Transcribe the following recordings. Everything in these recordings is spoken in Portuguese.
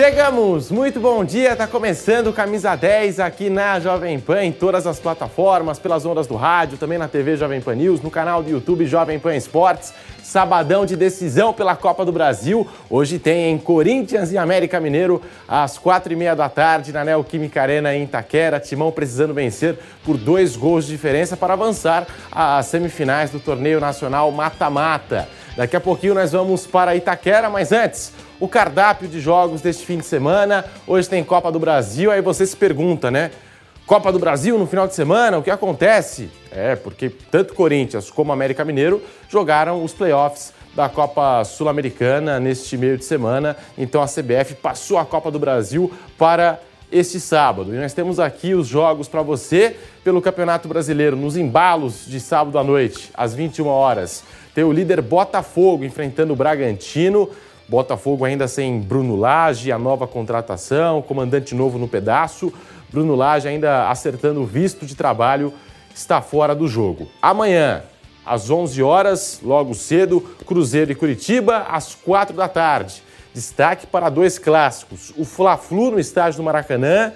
Chegamos! Muito bom dia! Tá começando o Camisa 10 aqui na Jovem Pan, em todas as plataformas, pelas ondas do rádio, também na TV Jovem Pan News, no canal do YouTube Jovem Pan Esportes. Sabadão de decisão pela Copa do Brasil. Hoje tem em Corinthians e América Mineiro às quatro e meia da tarde na Neoquímica Arena em Itaquera. Timão precisando vencer por dois gols de diferença para avançar às semifinais do torneio nacional mata-mata. Daqui a pouquinho nós vamos para Itaquera, mas antes o cardápio de jogos deste fim de semana. Hoje tem Copa do Brasil, aí você se pergunta, né? Copa do Brasil no final de semana, o que acontece? É, porque tanto Corinthians como América Mineiro jogaram os playoffs da Copa Sul-Americana neste meio de semana. Então a CBF passou a Copa do Brasil para este sábado. E nós temos aqui os jogos para você pelo Campeonato Brasileiro nos embalos de sábado à noite, às 21 horas. Tem o líder Botafogo enfrentando o Bragantino. Botafogo ainda sem Bruno Lage, a nova contratação, comandante novo no pedaço. Bruno Lage ainda acertando o visto de trabalho, está fora do jogo. Amanhã, às 11 horas, logo cedo, Cruzeiro e Curitiba, às 4 da tarde. Destaque para dois clássicos: o Fla-Flu no estádio do Maracanã,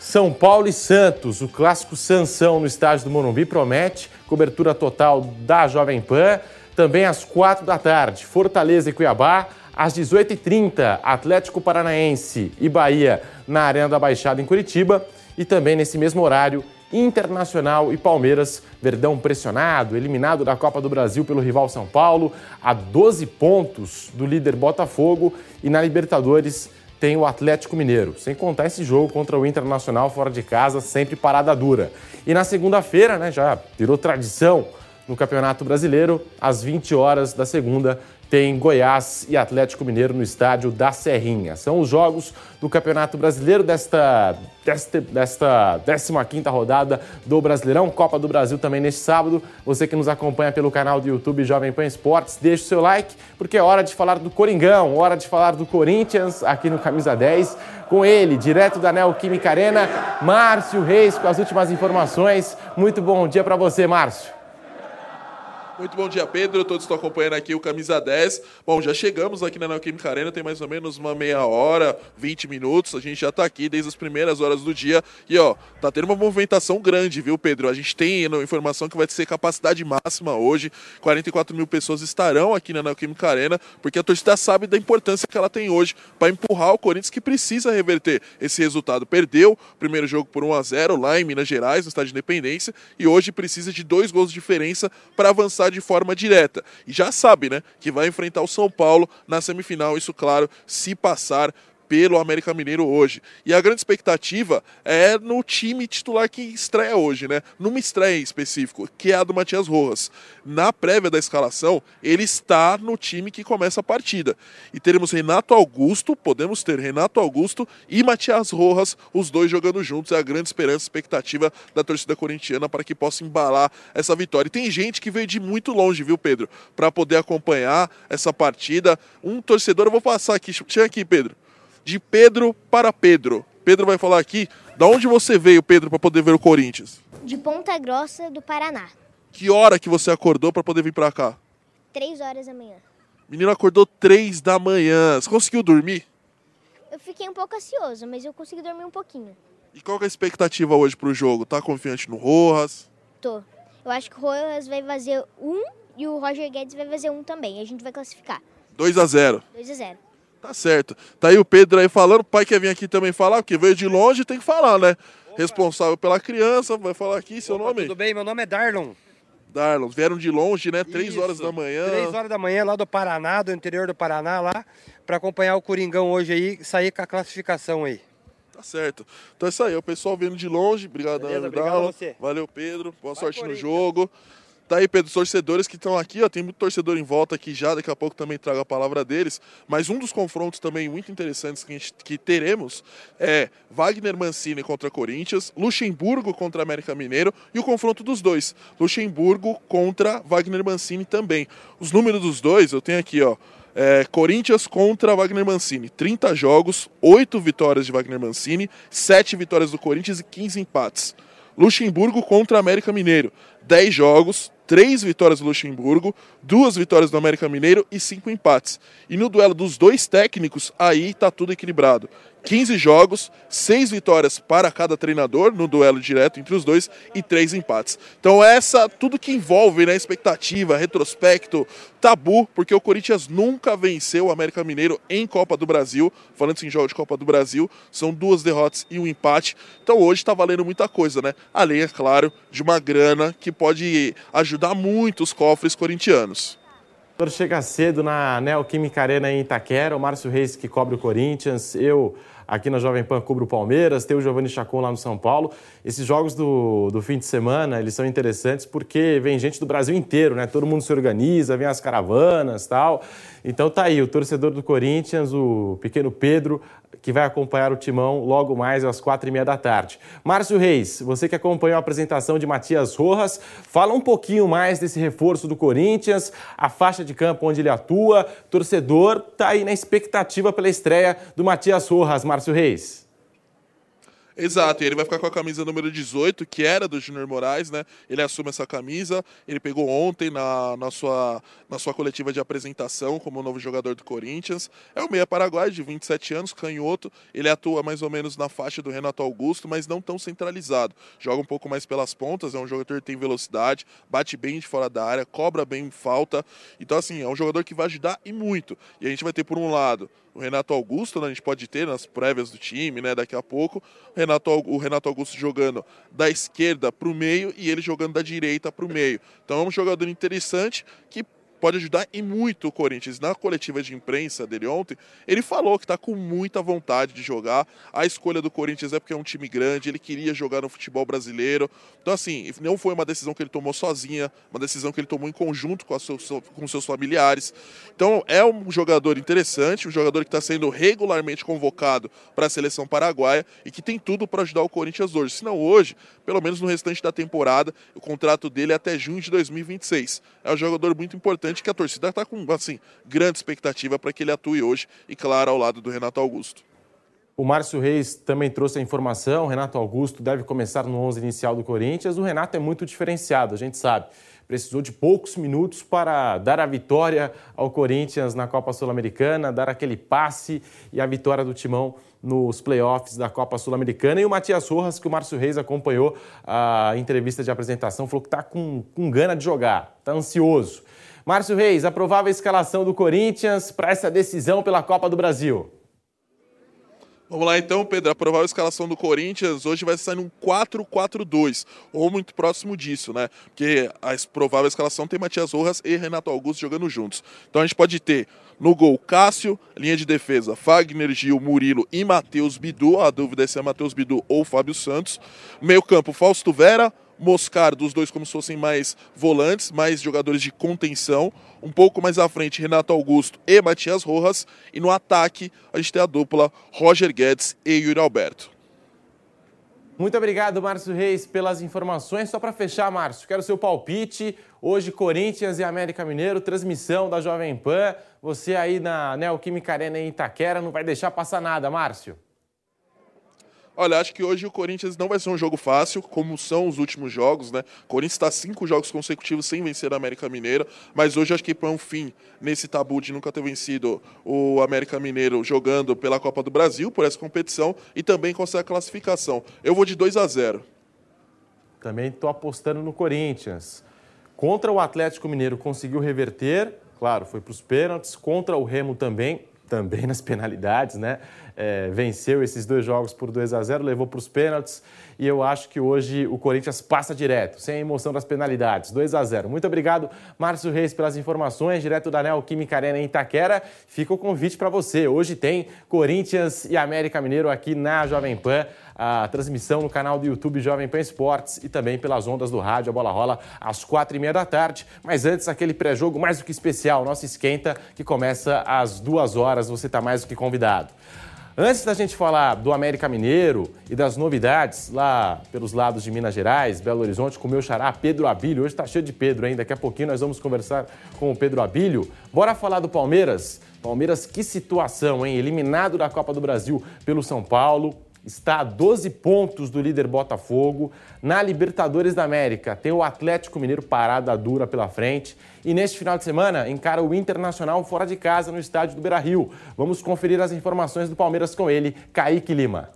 São Paulo e Santos. O clássico Sansão no estádio do Morumbi promete cobertura total da Jovem Pan. Também às 4 da tarde, Fortaleza e Cuiabá. Às 18h30, Atlético Paranaense e Bahia na Arena da Baixada em Curitiba. E também nesse mesmo horário, Internacional e Palmeiras, Verdão pressionado, eliminado da Copa do Brasil pelo rival São Paulo, a 12 pontos do líder Botafogo e na Libertadores tem o Atlético Mineiro, sem contar esse jogo contra o Internacional fora de casa, sempre parada dura. E na segunda-feira, né, já virou tradição no Campeonato Brasileiro, às 20 horas da segunda, tem Goiás e Atlético Mineiro no estádio da Serrinha. São os jogos do Campeonato Brasileiro desta, desta, desta 15ª rodada do Brasileirão, Copa do Brasil também neste sábado. Você que nos acompanha pelo canal do YouTube Jovem Pan Esportes, deixe o seu like, porque é hora de falar do Coringão, hora de falar do Corinthians aqui no Camisa 10. Com ele, direto da Neoquímica Arena, Márcio Reis com as últimas informações. Muito bom dia para você, Márcio. Muito bom dia, Pedro. Todos estão acompanhando aqui o Camisa 10. Bom, já chegamos aqui na Neoquímica Arena, tem mais ou menos uma meia hora, 20 minutos. A gente já está aqui desde as primeiras horas do dia. E, ó, tá tendo uma movimentação grande, viu, Pedro? A gente tem informação que vai ser capacidade máxima hoje. 44 mil pessoas estarão aqui na Neoquímica Arena, porque a torcida sabe da importância que ela tem hoje para empurrar o Corinthians, que precisa reverter esse resultado. Perdeu o primeiro jogo por 1 a 0 lá em Minas Gerais, no estádio de Independência, e hoje precisa de dois gols de diferença para avançar de forma direta. E já sabe, né, que vai enfrentar o São Paulo na semifinal, isso claro, se passar pelo América Mineiro hoje. E a grande expectativa é no time titular que estreia hoje, né? Numa estreia em específico, que é a do Matias Rojas. Na prévia da escalação, ele está no time que começa a partida. E teremos Renato Augusto, podemos ter Renato Augusto e Matias Rojas, os dois jogando juntos. É a grande esperança, expectativa da torcida corintiana para que possa embalar essa vitória. E tem gente que veio de muito longe, viu, Pedro? Para poder acompanhar essa partida. Um torcedor, eu vou passar aqui, chega aqui, Pedro de Pedro para Pedro. Pedro vai falar aqui, da onde você veio, Pedro, para poder ver o Corinthians? De Ponta Grossa, do Paraná. Que hora que você acordou para poder vir para cá? Três horas da manhã. Menino acordou três da manhã. Você conseguiu dormir? Eu fiquei um pouco ansioso, mas eu consegui dormir um pouquinho. E qual é a expectativa hoje pro jogo? Tá confiante no Rojas? Tô. Eu acho que o Rojas vai fazer um e o Roger Guedes vai fazer um também. A gente vai classificar. 2 a 0 2 a 0 Tá certo. Tá aí o Pedro aí falando, o pai quer vir aqui também falar, porque veio de longe tem que falar, né? Opa. Responsável pela criança, vai falar aqui seu Opa, nome? Tudo bem, meu nome é Darlon. Darlon, vieram de longe, né? Três Isso. horas da manhã. Três horas da manhã, lá do Paraná, do interior do Paraná, lá, para acompanhar o Coringão hoje aí, sair com a classificação aí. Tá certo. Então é isso aí, o pessoal vindo de longe, obrigado, Beleza, Darlon. Valeu, Pedro. Boa Vai sorte no jogo. Tá aí, Pedro, os torcedores que estão aqui, ó, tem muito torcedor em volta aqui já, daqui a pouco também trago a palavra deles, mas um dos confrontos também muito interessantes que, gente, que teremos é Wagner Mancini contra Corinthians, Luxemburgo contra América Mineiro e o confronto dos dois, Luxemburgo contra Wagner Mancini também. Os números dos dois, eu tenho aqui, ó, É, Corinthians contra Wagner Mancini. 30 jogos, 8 vitórias de Wagner Mancini, 7 vitórias do Corinthians e 15 empates. Luxemburgo contra América Mineiro. 10 jogos, 3 vitórias do Luxemburgo, 2 vitórias do América Mineiro e 5 empates. E no duelo dos dois técnicos, aí tá tudo equilibrado. 15 jogos, 6 vitórias para cada treinador no duelo direto entre os dois e 3 empates. Então essa tudo que envolve né, expectativa, retrospecto, tabu, porque o Corinthians nunca venceu o América Mineiro em Copa do Brasil, falando em jogo de Copa do Brasil, são duas derrotas e um empate. Então hoje está valendo muita coisa, né? Além, é claro, de uma grana que pode ajudar muito os cofres corintianos. Chega cedo na Neoquímica Arena em Itaquera, o Márcio Reis que cobre o Corinthians, eu aqui na Jovem Pan cubro o Palmeiras, tem o Giovanni Chacon lá no São Paulo. Esses jogos do, do fim de semana, eles são interessantes porque vem gente do Brasil inteiro, né? Todo mundo se organiza, vem as caravanas tal. Então tá aí, o torcedor do Corinthians, o pequeno Pedro, que vai acompanhar o Timão logo mais às quatro e meia da tarde. Márcio Reis, você que acompanhou a apresentação de Matias Rojas, fala um pouquinho mais desse reforço do Corinthians, a faixa de campo onde ele atua, torcedor tá aí na expectativa pela estreia do Matias Rojas, Márcio Reis. Exato, e ele vai ficar com a camisa número 18, que era do Júnior Moraes, né? Ele assume essa camisa, ele pegou ontem na, na, sua, na sua coletiva de apresentação como novo jogador do Corinthians. É um meia paraguai de 27 anos, canhoto, ele atua mais ou menos na faixa do Renato Augusto, mas não tão centralizado. Joga um pouco mais pelas pontas, é um jogador que tem velocidade, bate bem de fora da área, cobra bem falta. Então, assim, é um jogador que vai ajudar e muito. E a gente vai ter, por um lado, o Renato Augusto, né, a gente pode ter nas prévias do time, né, daqui a pouco, o Renato, o Renato Augusto jogando da esquerda para o meio e ele jogando da direita para o meio. Então é um jogador interessante que pode ajudar e muito o Corinthians. Na coletiva de imprensa dele ontem, ele falou que está com muita vontade de jogar. A escolha do Corinthians é porque é um time grande, ele queria jogar no futebol brasileiro. Então, assim, não foi uma decisão que ele tomou sozinha, uma decisão que ele tomou em conjunto com, seu, com seus familiares. Então, é um jogador interessante, um jogador que está sendo regularmente convocado para a seleção paraguaia e que tem tudo para ajudar o Corinthians hoje. Se não hoje, pelo menos no restante da temporada, o contrato dele é até junho de 2026. É um jogador muito importante importante que a torcida está com assim, grande expectativa para que ele atue hoje e, claro, ao lado do Renato Augusto. O Márcio Reis também trouxe a informação. O Renato Augusto deve começar no 11 inicial do Corinthians. O Renato é muito diferenciado, a gente sabe. Precisou de poucos minutos para dar a vitória ao Corinthians na Copa Sul-Americana, dar aquele passe e a vitória do Timão nos playoffs da Copa Sul-Americana. E o Matias Rojas, que o Márcio Reis acompanhou a entrevista de apresentação, falou que está com, com gana de jogar, está ansioso. Márcio Reis, a provável escalação do Corinthians para essa decisão pela Copa do Brasil. Vamos lá então, Pedro. A provável escalação do Corinthians hoje vai sair num 4-4-2, ou muito próximo disso, né? Porque a provável escalação tem Matias Rojas e Renato Augusto jogando juntos. Então a gente pode ter no gol Cássio, linha de defesa Fagner, Gil, Murilo e Matheus Bidu. A dúvida é se é Matheus Bidu ou Fábio Santos. Meio campo Fausto Vera, Moscar dos dois como se fossem mais volantes, mais jogadores de contenção. Um pouco mais à frente, Renato Augusto e Matias Rojas. E no ataque, a gente tem a dupla Roger Guedes e Yuri Alberto. Muito obrigado, Márcio Reis, pelas informações. Só para fechar, Márcio, quero seu palpite. Hoje, Corinthians e América Mineiro, transmissão da Jovem Pan. Você aí na Neoquímica Arena em Itaquera não vai deixar passar nada, Márcio. Olha, acho que hoje o Corinthians não vai ser um jogo fácil, como são os últimos jogos, né? O Corinthians está cinco jogos consecutivos sem vencer a América Mineira, mas hoje acho que põe um fim nesse tabu de nunca ter vencido o América Mineiro jogando pela Copa do Brasil, por essa competição, e também consegue a classificação. Eu vou de 2 a 0 Também estou apostando no Corinthians. Contra o Atlético Mineiro conseguiu reverter, claro, foi para os pênaltis. Contra o Remo também, também nas penalidades, né? É, venceu esses dois jogos por 2 a 0 levou para os pênaltis e eu acho que hoje o Corinthians passa direto, sem a emoção das penalidades, 2 a 0 Muito obrigado, Márcio Reis, pelas informações, direto da Neoquímica Arena em Itaquera. Fica o convite para você. Hoje tem Corinthians e América Mineiro aqui na Jovem Pan a transmissão no canal do YouTube Jovem Pan Esportes e também pelas ondas do rádio. A bola rola às quatro e meia da tarde. Mas antes, aquele pré-jogo mais do que especial, nosso esquenta, que começa às duas horas. Você está mais do que convidado. Antes da gente falar do América Mineiro e das novidades lá pelos lados de Minas Gerais, Belo Horizonte, com o meu xará Pedro Abílio. Hoje está cheio de Pedro ainda. Daqui a pouquinho nós vamos conversar com o Pedro Abílio. Bora falar do Palmeiras? Palmeiras, que situação, hein? Eliminado da Copa do Brasil pelo São Paulo, está a 12 pontos do líder Botafogo. Na Libertadores da América, tem o Atlético Mineiro parada dura pela frente. E neste final de semana, encara o Internacional fora de casa no estádio do Beira Rio. Vamos conferir as informações do Palmeiras com ele, Kaique Lima.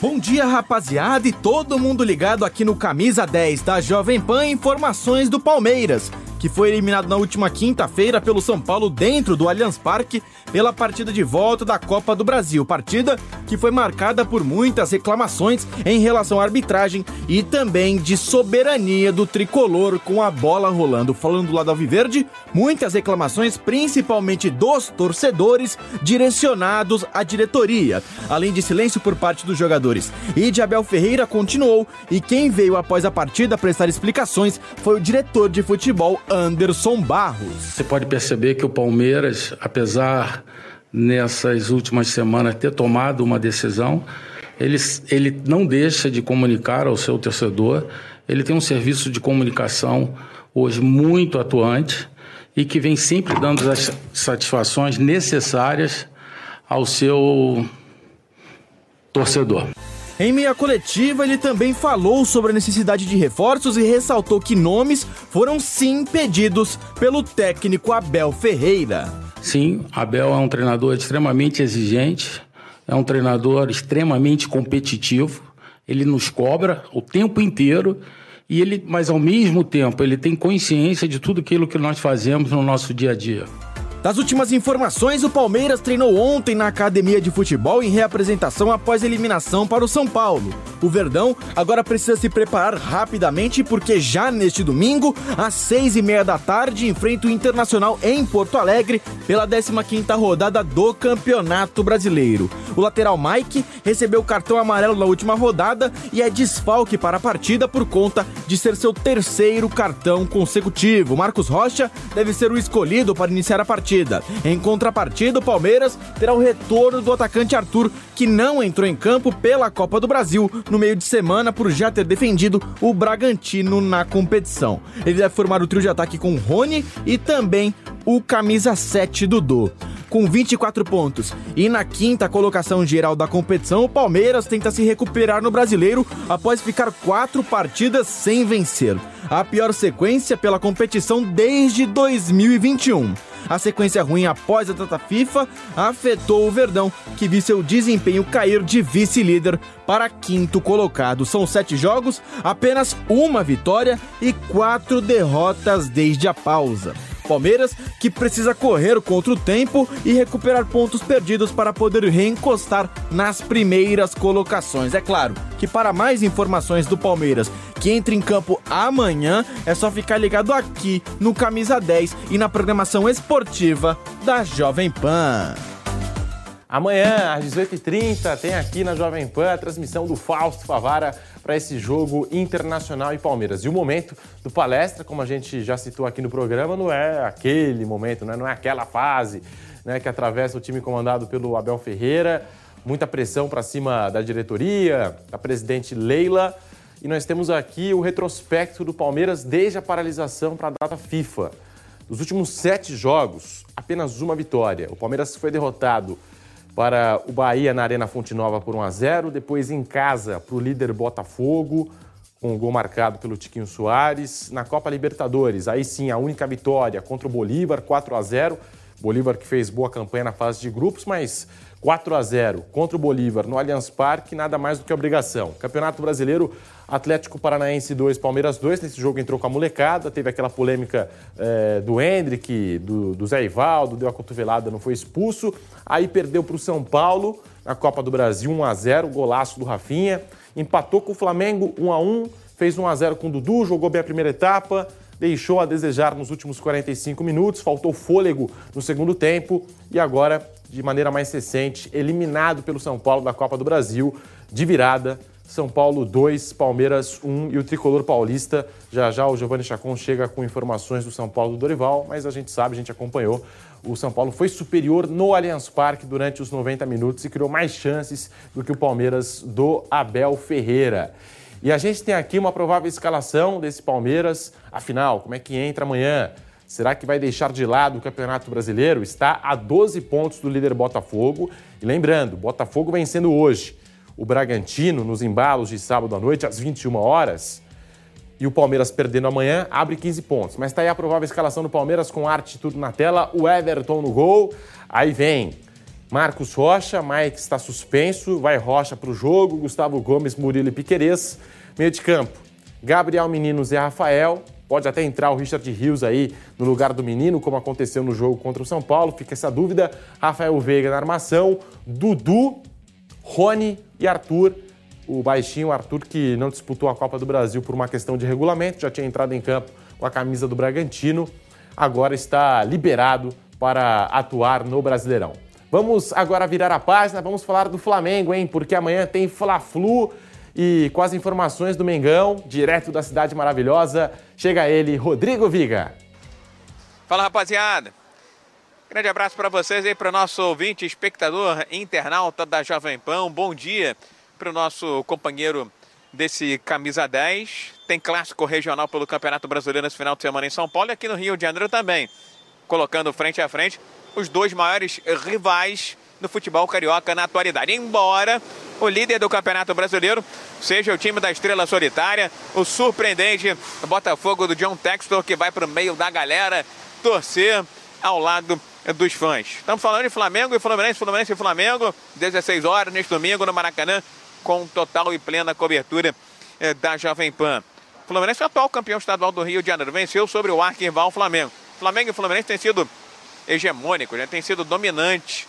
Bom dia, rapaziada, e todo mundo ligado aqui no Camisa 10 da Jovem Pan Informações do Palmeiras que foi eliminado na última quinta-feira pelo São Paulo dentro do Allianz Parque pela partida de volta da Copa do Brasil. Partida que foi marcada por muitas reclamações em relação à arbitragem e também de soberania do tricolor com a bola rolando. Falando do lado alviverde, muitas reclamações, principalmente dos torcedores, direcionados à diretoria, além de silêncio por parte dos jogadores. E de Abel Ferreira continuou e quem veio após a partida prestar explicações foi o diretor de futebol Anderson Barros. Você pode perceber que o Palmeiras, apesar nessas últimas semanas ter tomado uma decisão, ele, ele não deixa de comunicar ao seu torcedor. Ele tem um serviço de comunicação hoje muito atuante e que vem sempre dando as satisfações necessárias ao seu torcedor. Em meia coletiva, ele também falou sobre a necessidade de reforços e ressaltou que nomes foram sim pedidos pelo técnico Abel Ferreira. Sim, Abel é um treinador extremamente exigente, é um treinador extremamente competitivo. Ele nos cobra o tempo inteiro e ele, mas ao mesmo tempo, ele tem consciência de tudo aquilo que nós fazemos no nosso dia a dia. Das últimas informações, o Palmeiras treinou ontem na academia de futebol em reapresentação após eliminação para o São Paulo. O Verdão agora precisa se preparar rapidamente porque já neste domingo, às seis e meia da tarde, enfrenta o Internacional em Porto Alegre pela 15ª rodada do Campeonato Brasileiro. O lateral Mike recebeu cartão amarelo na última rodada e é desfalque para a partida por conta de ser seu terceiro cartão consecutivo. Marcos Rocha deve ser o escolhido para iniciar a partida partida. Em contrapartida, o Palmeiras terá o retorno do atacante Arthur, que não entrou em campo pela Copa do Brasil no meio de semana por já ter defendido o Bragantino na competição. Ele deve formar o trio de ataque com Rony e também o camisa 7 Dudu com 24 pontos. E na quinta colocação geral da competição, o Palmeiras tenta se recuperar no brasileiro após ficar quatro partidas sem vencer. A pior sequência pela competição desde 2021. A sequência ruim após a data FIFA afetou o Verdão, que viu seu desempenho cair de vice-líder para quinto colocado. São sete jogos, apenas uma vitória e quatro derrotas desde a pausa. Palmeiras, que precisa correr contra o tempo e recuperar pontos perdidos para poder reencostar nas primeiras colocações. É claro que para mais informações do Palmeiras, que entra em campo amanhã, é só ficar ligado aqui no Camisa 10 e na programação esportiva da Jovem Pan. Amanhã, às 18h30, tem aqui na Jovem Pan a transmissão do Fausto Favara para esse jogo Internacional e Palmeiras. E o momento do palestra, como a gente já citou aqui no programa, não é aquele momento, né? não é aquela fase né, que atravessa o time comandado pelo Abel Ferreira. Muita pressão para cima da diretoria, da presidente Leila. E nós temos aqui o retrospecto do Palmeiras desde a paralisação para a data FIFA. Dos últimos sete jogos, apenas uma vitória. O Palmeiras foi derrotado para o Bahia na Arena Fonte Nova por 1 a 0, depois em casa para o líder Botafogo, com o gol marcado pelo Tiquinho Soares. Na Copa Libertadores, aí sim a única vitória contra o Bolívar, 4 a 0. Bolívar que fez boa campanha na fase de grupos, mas 4 a 0 contra o Bolívar no Allianz Parque, nada mais do que obrigação. Campeonato Brasileiro, Atlético Paranaense 2, Palmeiras 2. Nesse jogo entrou com a molecada, teve aquela polêmica é, do Hendrick, do, do Zé Ivaldo, deu a cotovelada, não foi expulso. Aí perdeu para o São Paulo na Copa do Brasil, 1 a 0 golaço do Rafinha. Empatou com o Flamengo 1 a 1 fez 1 a 0 com o Dudu, jogou bem a primeira etapa deixou a desejar nos últimos 45 minutos, faltou fôlego no segundo tempo e agora, de maneira mais recente, eliminado pelo São Paulo da Copa do Brasil, de virada. São Paulo 2, Palmeiras 1 e o tricolor paulista. Já já o Giovanni Chacon chega com informações do São Paulo do Dorival, mas a gente sabe, a gente acompanhou. O São Paulo foi superior no Allianz Parque durante os 90 minutos e criou mais chances do que o Palmeiras do Abel Ferreira. E a gente tem aqui uma provável escalação desse Palmeiras. Afinal, como é que entra amanhã? Será que vai deixar de lado o Campeonato Brasileiro? Está a 12 pontos do líder Botafogo. E lembrando, Botafogo vencendo hoje o Bragantino nos embalos de sábado à noite às 21 horas. E o Palmeiras perdendo amanhã, abre 15 pontos. Mas está aí a provável escalação do Palmeiras com arte tudo na tela. O Everton no gol. Aí vem Marcos Rocha, Mike está suspenso, vai Rocha para o jogo, Gustavo Gomes, Murilo e Piquerez. Meio de campo, Gabriel Menino, Zé Rafael, Pode até entrar o Richard Rios aí no lugar do menino, como aconteceu no jogo contra o São Paulo. Fica essa dúvida. Rafael Veiga na armação, Dudu, Rony e Arthur. O baixinho Arthur, que não disputou a Copa do Brasil por uma questão de regulamento, já tinha entrado em campo com a camisa do Bragantino, agora está liberado para atuar no Brasileirão. Vamos agora virar a página, vamos falar do Flamengo, hein? Porque amanhã tem Fla-Flu e com as informações do Mengão, direto da cidade maravilhosa, chega ele, Rodrigo Viga. Fala rapaziada, grande abraço para vocês e para o nosso ouvinte, espectador, internauta da Jovem Pan. Bom dia para o nosso companheiro desse Camisa 10. Tem clássico regional pelo Campeonato Brasileiro nesse final de semana em São Paulo e aqui no Rio de Janeiro também. Colocando frente a frente os dois maiores rivais no futebol carioca na atualidade. Embora o líder do Campeonato Brasileiro seja o time da Estrela Solitária, o surpreendente Botafogo do John Textor, que vai para o meio da galera torcer ao lado dos fãs. Estamos falando de Flamengo e Fluminense, Fluminense e Flamengo, 16 horas neste domingo no Maracanã, com total e plena cobertura eh, da Jovem Pan. Fluminense é o atual campeão estadual do Rio de Janeiro, venceu sobre o arquival Flamengo. Flamengo e Fluminense têm sido hegemônicos, né? têm sido dominantes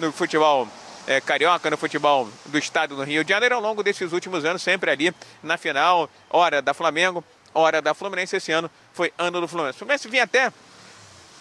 no futebol é, carioca, no futebol do estado do Rio de Janeiro, ao longo desses últimos anos, sempre ali na final, hora da Flamengo, hora da Fluminense. Esse ano foi ano do Fluminense. O Fluminense vinha até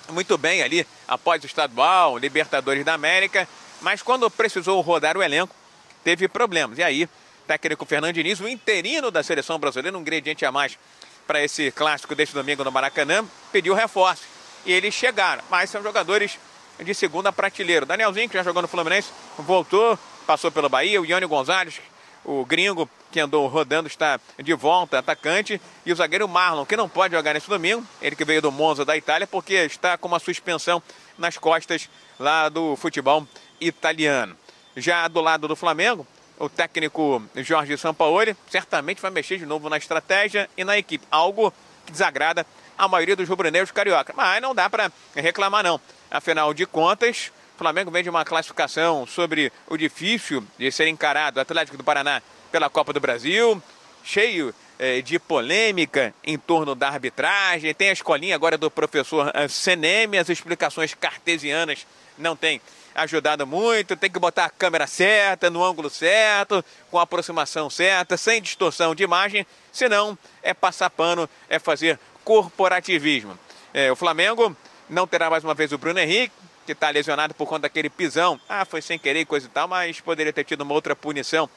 muito bem ali após o estadual, Libertadores da América, mas quando precisou rodar o elenco, teve problemas. E aí, técnico Fernando Diniz, o interino da seleção brasileira, um ingrediente a mais para esse clássico deste domingo no Maracanã, pediu reforço. E eles chegaram, mas são jogadores de segunda prateleira. Danielzinho, que já jogou no Fluminense, voltou, passou pelo Bahia. O Ione Gonzalez, o gringo que andou rodando, está de volta, atacante. E o zagueiro Marlon, que não pode jogar nesse domingo, ele que veio do Monza da Itália, porque está com uma suspensão nas costas lá do futebol italiano. Já do lado do Flamengo, o técnico Jorge Sampaoli certamente vai mexer de novo na estratégia e na equipe. Algo que desagrada a maioria dos rubro-negros carioca. Mas não dá para reclamar, não. Afinal de contas, o Flamengo vem de uma classificação sobre o difícil de ser encarado o Atlético do Paraná pela Copa do Brasil, cheio eh, de polêmica em torno da arbitragem. Tem a escolinha agora do professor eh, Seneme, as explicações cartesianas não têm ajudado muito. Tem que botar a câmera certa, no ângulo certo, com a aproximação certa, sem distorção de imagem, senão é passar pano, é fazer corporativismo. É, o Flamengo não terá mais uma vez o Bruno Henrique, que está lesionado por conta daquele pisão. Ah, foi sem querer coisa e tal, mas poderia ter tido uma outra punição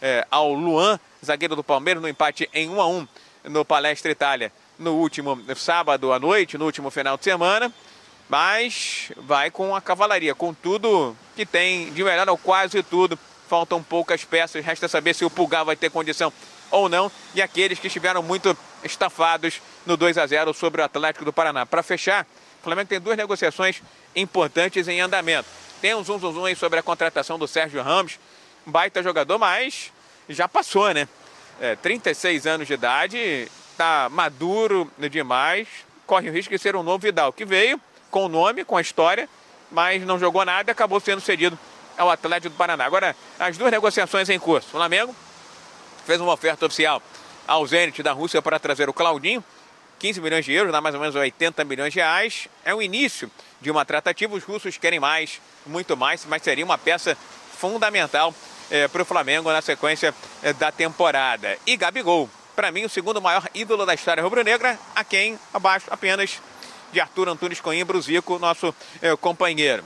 é, ao Luan, zagueiro do Palmeiras, no empate em 1 a 1 no Palestra Itália no último sábado à noite, no último final de semana. Mas vai com a cavalaria, com tudo que tem de melhor, ou quase tudo. Faltam poucas peças, resta saber se o Pulgar vai ter condição ou não. E aqueles que estiveram muito estafados no 2 a 0 sobre o Atlético do Paraná. Para fechar, o Flamengo tem duas negociações importantes em andamento. Tem um zum, zum, zum aí sobre a contratação do Sérgio Ramos, baita jogador, mas já passou, né? É, 36 anos de idade, tá maduro demais, corre o risco de ser um novo Vidal, que veio com o nome, com a história, mas não jogou nada e acabou sendo cedido ao Atlético do Paraná. Agora, as duas negociações em curso. Flamengo fez uma oferta oficial ao Zenit da Rússia para trazer o Claudinho, 15 milhões de euros, dá mais ou menos 80 milhões de reais. É o início de uma tratativa. Os russos querem mais, muito mais, mas seria uma peça fundamental é, para o Flamengo na sequência é, da temporada. E Gabigol, para mim, o segundo maior ídolo da história rubro-negra, a quem abaixo apenas de Arthur Antunes Coimbra, o Zico, nosso é, companheiro.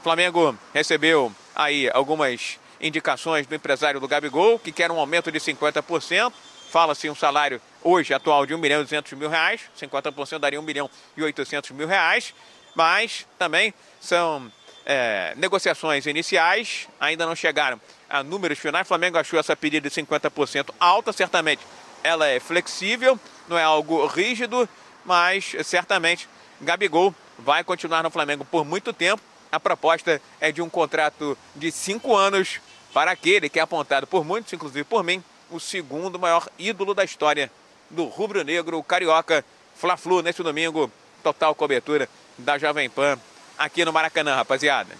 O Flamengo recebeu aí algumas indicações do empresário do Gabigol, que quer um aumento de 50%. Fala-se um salário hoje atual de 1 milhão e 200 mil reais, 50% daria 1 milhão e 800 mil reais, mas também são é, negociações iniciais, ainda não chegaram a números finais. O Flamengo achou essa pedida de 50% alta, certamente ela é flexível, não é algo rígido, mas certamente Gabigol vai continuar no Flamengo por muito tempo. A proposta é de um contrato de cinco anos para aquele que é apontado por muitos, inclusive por mim, o segundo maior ídolo da história do rubro-negro carioca. Fla-Flu neste domingo, total cobertura da Jovem Pan aqui no Maracanã, rapaziada.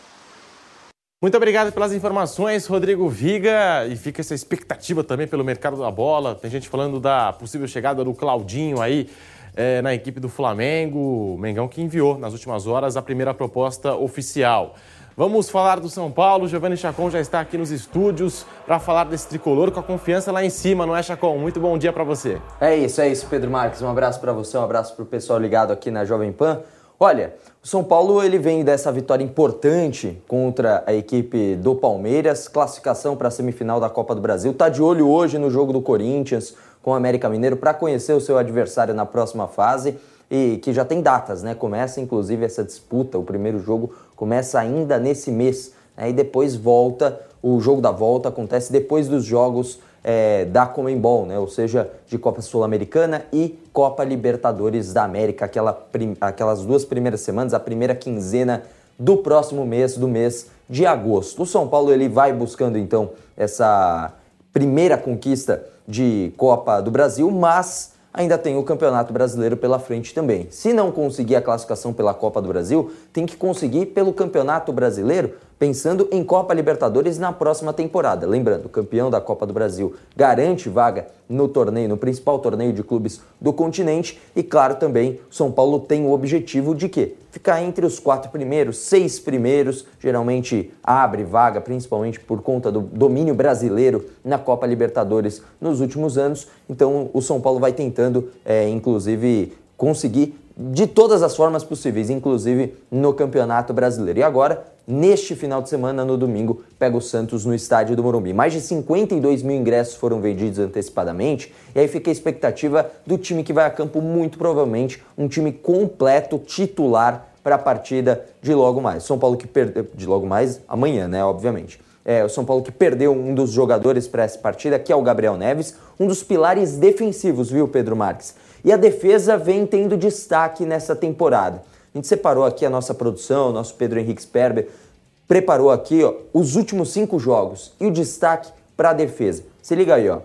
Muito obrigado pelas informações, Rodrigo Viga. E fica essa expectativa também pelo mercado da bola. Tem gente falando da possível chegada do Claudinho aí é, na equipe do Flamengo. Mengão que enviou nas últimas horas a primeira proposta oficial. Vamos falar do São Paulo. Giovanni Chacon já está aqui nos estúdios para falar desse tricolor com a confiança lá em cima, não é, Chacon? Muito bom dia para você. É isso, é isso, Pedro Marques. Um abraço para você, um abraço para o pessoal ligado aqui na Jovem Pan. Olha, o São Paulo ele vem dessa vitória importante contra a equipe do Palmeiras, classificação para a semifinal da Copa do Brasil. Tá de olho hoje no jogo do Corinthians com o América Mineiro para conhecer o seu adversário na próxima fase e que já tem datas, né? Começa inclusive essa disputa, o primeiro jogo começa ainda nesse mês, né? e depois volta, o jogo da volta acontece depois dos jogos é, da Comembol, né? ou seja, de Copa Sul-Americana e Copa Libertadores da América, aquela aquelas duas primeiras semanas, a primeira quinzena do próximo mês, do mês de agosto. O São Paulo ele vai buscando então essa primeira conquista de Copa do Brasil, mas ainda tem o Campeonato Brasileiro pela frente também. Se não conseguir a classificação pela Copa do Brasil, tem que conseguir pelo Campeonato Brasileiro pensando em Copa Libertadores na próxima temporada. Lembrando, campeão da Copa do Brasil garante vaga no torneio, no principal torneio de clubes do continente e claro também São Paulo tem o objetivo de quê? Ficar entre os quatro primeiros, seis primeiros, geralmente abre vaga, principalmente por conta do domínio brasileiro na Copa Libertadores nos últimos anos. Então o São Paulo vai tentando, é, inclusive, conseguir de todas as formas possíveis, inclusive no Campeonato Brasileiro. E agora neste final de semana, no domingo, pega o Santos no estádio do Morumbi. Mais de 52 mil ingressos foram vendidos antecipadamente, e aí fica a expectativa do time que vai a campo, muito provavelmente um time completo, titular, para a partida de logo mais. São Paulo que perdeu, de logo mais, amanhã, né, obviamente. É, o São Paulo que perdeu um dos jogadores para essa partida, que é o Gabriel Neves, um dos pilares defensivos, viu, Pedro Marques? E a defesa vem tendo destaque nessa temporada. A gente separou aqui a nossa produção, nosso Pedro Henrique Sperber preparou aqui ó, os últimos cinco jogos e o destaque para a defesa. Se liga aí, ó.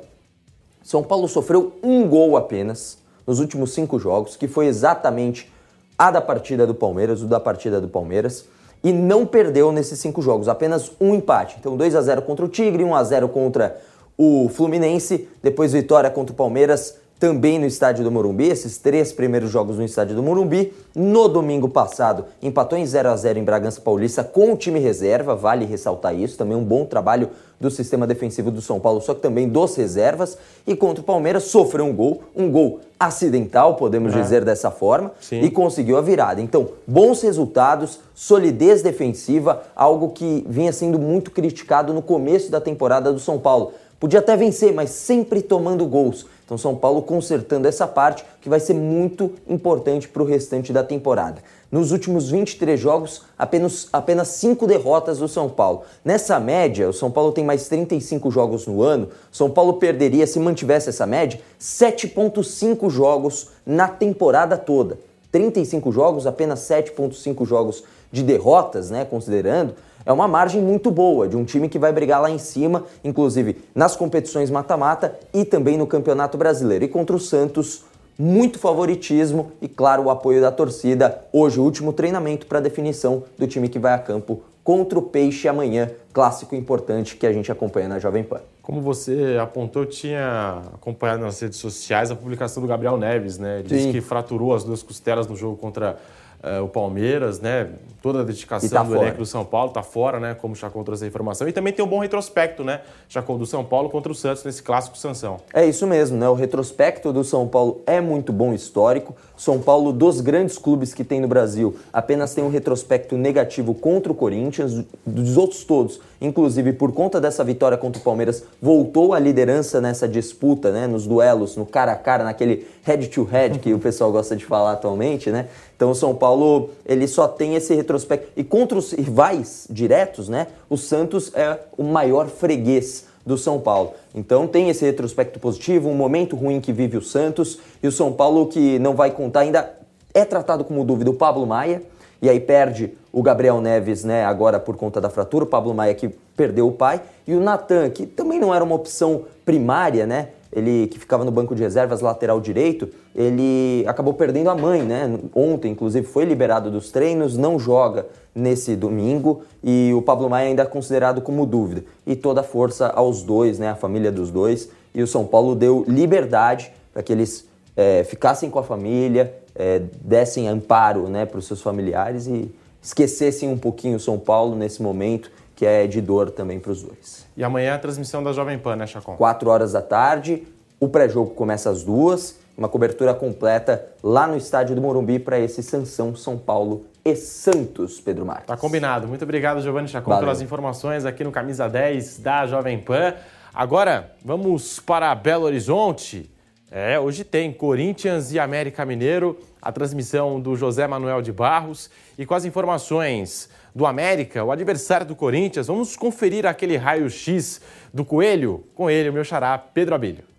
São Paulo sofreu um gol apenas nos últimos cinco jogos, que foi exatamente a da partida do Palmeiras, o da partida do Palmeiras, e não perdeu nesses cinco jogos, apenas um empate. Então 2 a 0 contra o Tigre, 1 a 0 contra o Fluminense, depois vitória contra o Palmeiras, também no estádio do Morumbi, esses três primeiros jogos no estádio do Morumbi. No domingo passado, empatou em 0 a 0 em Bragança Paulista com o time reserva, vale ressaltar isso, também um bom trabalho do sistema defensivo do São Paulo, só que também dos reservas. E contra o Palmeiras sofreu um gol, um gol acidental, podemos é. dizer dessa forma, Sim. e conseguiu a virada. Então, bons resultados, solidez defensiva, algo que vinha sendo muito criticado no começo da temporada do São Paulo. Podia até vencer, mas sempre tomando gols. Então, São Paulo consertando essa parte que vai ser muito importante para o restante da temporada. Nos últimos 23 jogos, apenas, apenas 5 derrotas do São Paulo. Nessa média, o São Paulo tem mais 35 jogos no ano. São Paulo perderia, se mantivesse essa média, 7,5 jogos na temporada toda. 35 jogos, apenas 7,5 jogos de derrotas, né? Considerando é uma margem muito boa de um time que vai brigar lá em cima, inclusive nas competições mata-mata e também no Campeonato Brasileiro. E contra o Santos, muito favoritismo e, claro, o apoio da torcida. Hoje, o último treinamento para definição do time que vai a campo contra o Peixe amanhã, clássico importante que a gente acompanha na Jovem Pan. Como você apontou, eu tinha acompanhado nas redes sociais a publicação do Gabriel Neves, né? Ele disse que fraturou as duas costelas no jogo contra uh, o Palmeiras, né? Toda a dedicação tá do elenco do São Paulo está fora, né? Como o Chacon trouxe a informação. E também tem um bom retrospecto, né? Chacon do São Paulo contra o Santos nesse clássico Sansão. É isso mesmo, né? O retrospecto do São Paulo é muito bom histórico. São Paulo, dos grandes clubes que tem no Brasil, apenas tem um retrospecto negativo contra o Corinthians. Dos outros todos, inclusive por conta dessa vitória contra o Palmeiras, voltou à liderança nessa disputa, né? Nos duelos, no cara a cara, naquele head to head que o pessoal gosta de falar atualmente, né? Então o São Paulo, ele só tem esse retrospecto. E contra os rivais diretos, né? O Santos é o maior freguês do São Paulo. Então tem esse retrospecto positivo, um momento ruim que vive o Santos e o São Paulo que não vai contar ainda É tratado como dúvida o Pablo Maia, e aí perde o Gabriel Neves, né, agora por conta da fratura, o Pablo Maia que perdeu o pai, e o Natan, que também não era uma opção primária, né, ele que ficava no banco de reservas lateral direito, ele acabou perdendo a mãe, né? Ontem, inclusive, foi liberado dos treinos, não joga nesse domingo e o Pablo Maia ainda é considerado como dúvida. E toda a força aos dois, né? A família dos dois. E o São Paulo deu liberdade para que eles é, ficassem com a família, é, dessem amparo, né, para os seus familiares e esquecessem um pouquinho o São Paulo nesse momento que é de dor também para os dois. E amanhã a transmissão da Jovem Pan, né, Chacon? Quatro horas da tarde, o pré-jogo começa às duas, uma cobertura completa lá no estádio do Morumbi para esse Sansão São Paulo e Santos, Pedro Marques. Tá combinado. Muito obrigado, Giovanni Chacon, Valeu. pelas informações aqui no Camisa 10 da Jovem Pan. Agora, vamos para Belo Horizonte. É, hoje tem Corinthians e América Mineiro, a transmissão do José Manuel de Barros e com as informações do América, o adversário do Corinthians. Vamos conferir aquele raio-x do Coelho com ele, o meu xará, Pedro Abílio.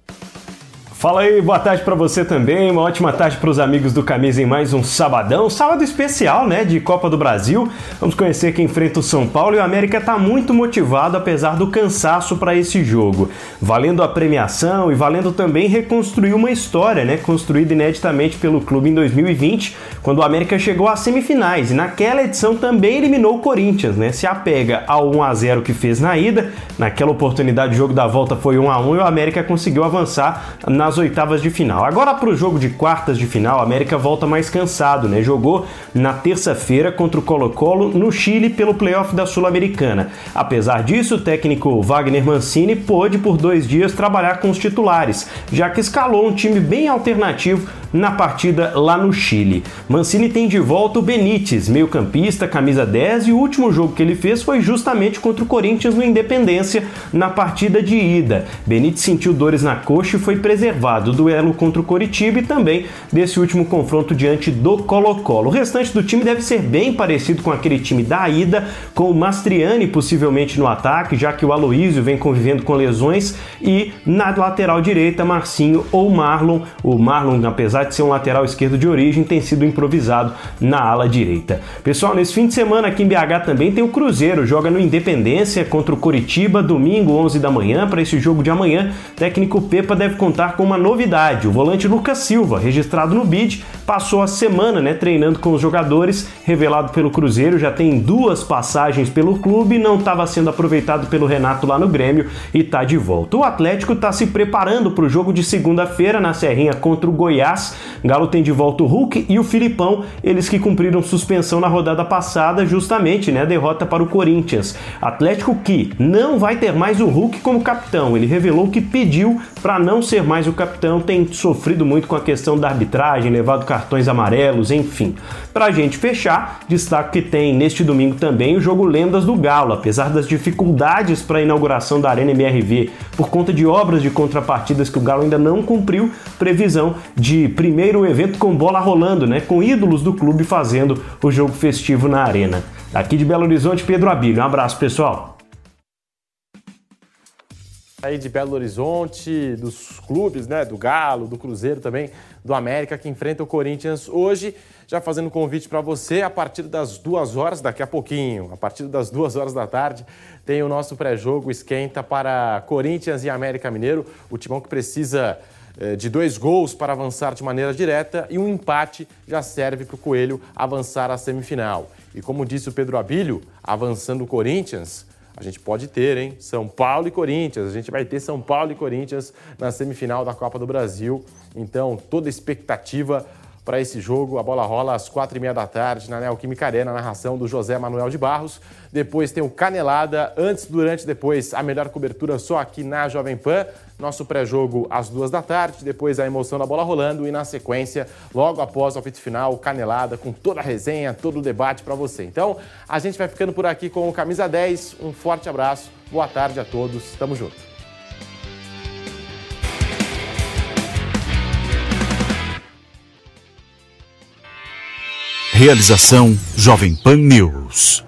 Fala aí, boa tarde para você também, uma ótima tarde para os amigos do Camisa em mais um sabadão, sábado especial, né, de Copa do Brasil. Vamos conhecer quem enfrenta o São Paulo e o América está muito motivado apesar do cansaço para esse jogo, valendo a premiação e valendo também reconstruir uma história, né, construída ineditamente pelo clube em 2020, quando o América chegou às semifinais e naquela edição também eliminou o Corinthians, né? Se apega ao 1 a 0 que fez na ida, naquela oportunidade o jogo da volta foi 1 a 1 e o América conseguiu avançar nas nas oitavas de final. Agora para o jogo de quartas de final, a América volta mais cansado, né? Jogou na terça-feira contra o Colo-Colo no Chile pelo playoff da Sul-Americana. Apesar disso, o técnico Wagner Mancini pôde por dois dias trabalhar com os titulares, já que escalou um time bem alternativo na partida lá no Chile. Mancini tem de volta o Benítez, meio-campista, camisa 10, e o último jogo que ele fez foi justamente contra o Corinthians no Independência na partida de ida. Benítez sentiu dores na coxa e foi preservado do duelo contra o Coritiba e também desse último confronto diante do Colo-Colo. O restante do time deve ser bem parecido com aquele time da ida, com o Mastriani possivelmente no ataque, já que o Aloísio vem convivendo com lesões, e na lateral direita, Marcinho ou Marlon. O Marlon, apesar de ser um lateral esquerdo de origem, tem sido improvisado na ala direita. Pessoal, nesse fim de semana aqui em BH também tem o Cruzeiro, joga no Independência contra o Curitiba, domingo 11 da manhã. Para esse jogo de amanhã, técnico Pepa deve contar com uma novidade. O volante Lucas Silva, registrado no BID, passou a semana né, treinando com os jogadores, revelado pelo Cruzeiro, já tem duas passagens pelo clube, não estava sendo aproveitado pelo Renato lá no Grêmio e está de volta. O Atlético está se preparando para o jogo de segunda-feira na Serrinha contra o Goiás. Galo tem de volta o Hulk e o Filipão, eles que cumpriram suspensão na rodada passada, justamente, né, derrota para o Corinthians. Atlético que não vai ter mais o Hulk como capitão. Ele revelou que pediu para não ser mais o capitão, tem sofrido muito com a questão da arbitragem, levado cartões amarelos, enfim. Para a gente fechar, destaco que tem neste domingo também o jogo Lendas do Galo, apesar das dificuldades para a inauguração da Arena MRV por conta de obras de contrapartidas que o Galo ainda não cumpriu, previsão de primeiro evento com bola rolando, né? Com ídolos do clube fazendo o jogo festivo na arena. Aqui de Belo Horizonte, Pedro Abílio. Um abraço, pessoal. Aí de Belo Horizonte, dos clubes, né? Do Galo, do Cruzeiro também, do América, que enfrenta o Corinthians hoje. Já fazendo um convite para você, a partir das duas horas, daqui a pouquinho, a partir das duas horas da tarde, tem o nosso pré-jogo esquenta para Corinthians e América Mineiro. O timão que precisa de dois gols para avançar de maneira direta e um empate já serve para o Coelho avançar à semifinal. E como disse o Pedro Abílio, avançando o Corinthians, a gente pode ter, hein? São Paulo e Corinthians. A gente vai ter São Paulo e Corinthians na semifinal da Copa do Brasil. Então, toda expectativa para esse jogo. A bola rola às quatro e meia da tarde na Neoquímica Arena, narração do José Manuel de Barros. Depois tem o Canelada, antes, durante, depois a melhor cobertura só aqui na Jovem Pan. Nosso pré-jogo às duas da tarde, depois a emoção da bola rolando e na sequência, logo após o apito final, Canelada, com toda a resenha, todo o debate para você. Então, a gente vai ficando por aqui com o Camisa 10. Um forte abraço, boa tarde a todos, tamo junto. Realização Jovem Pan News.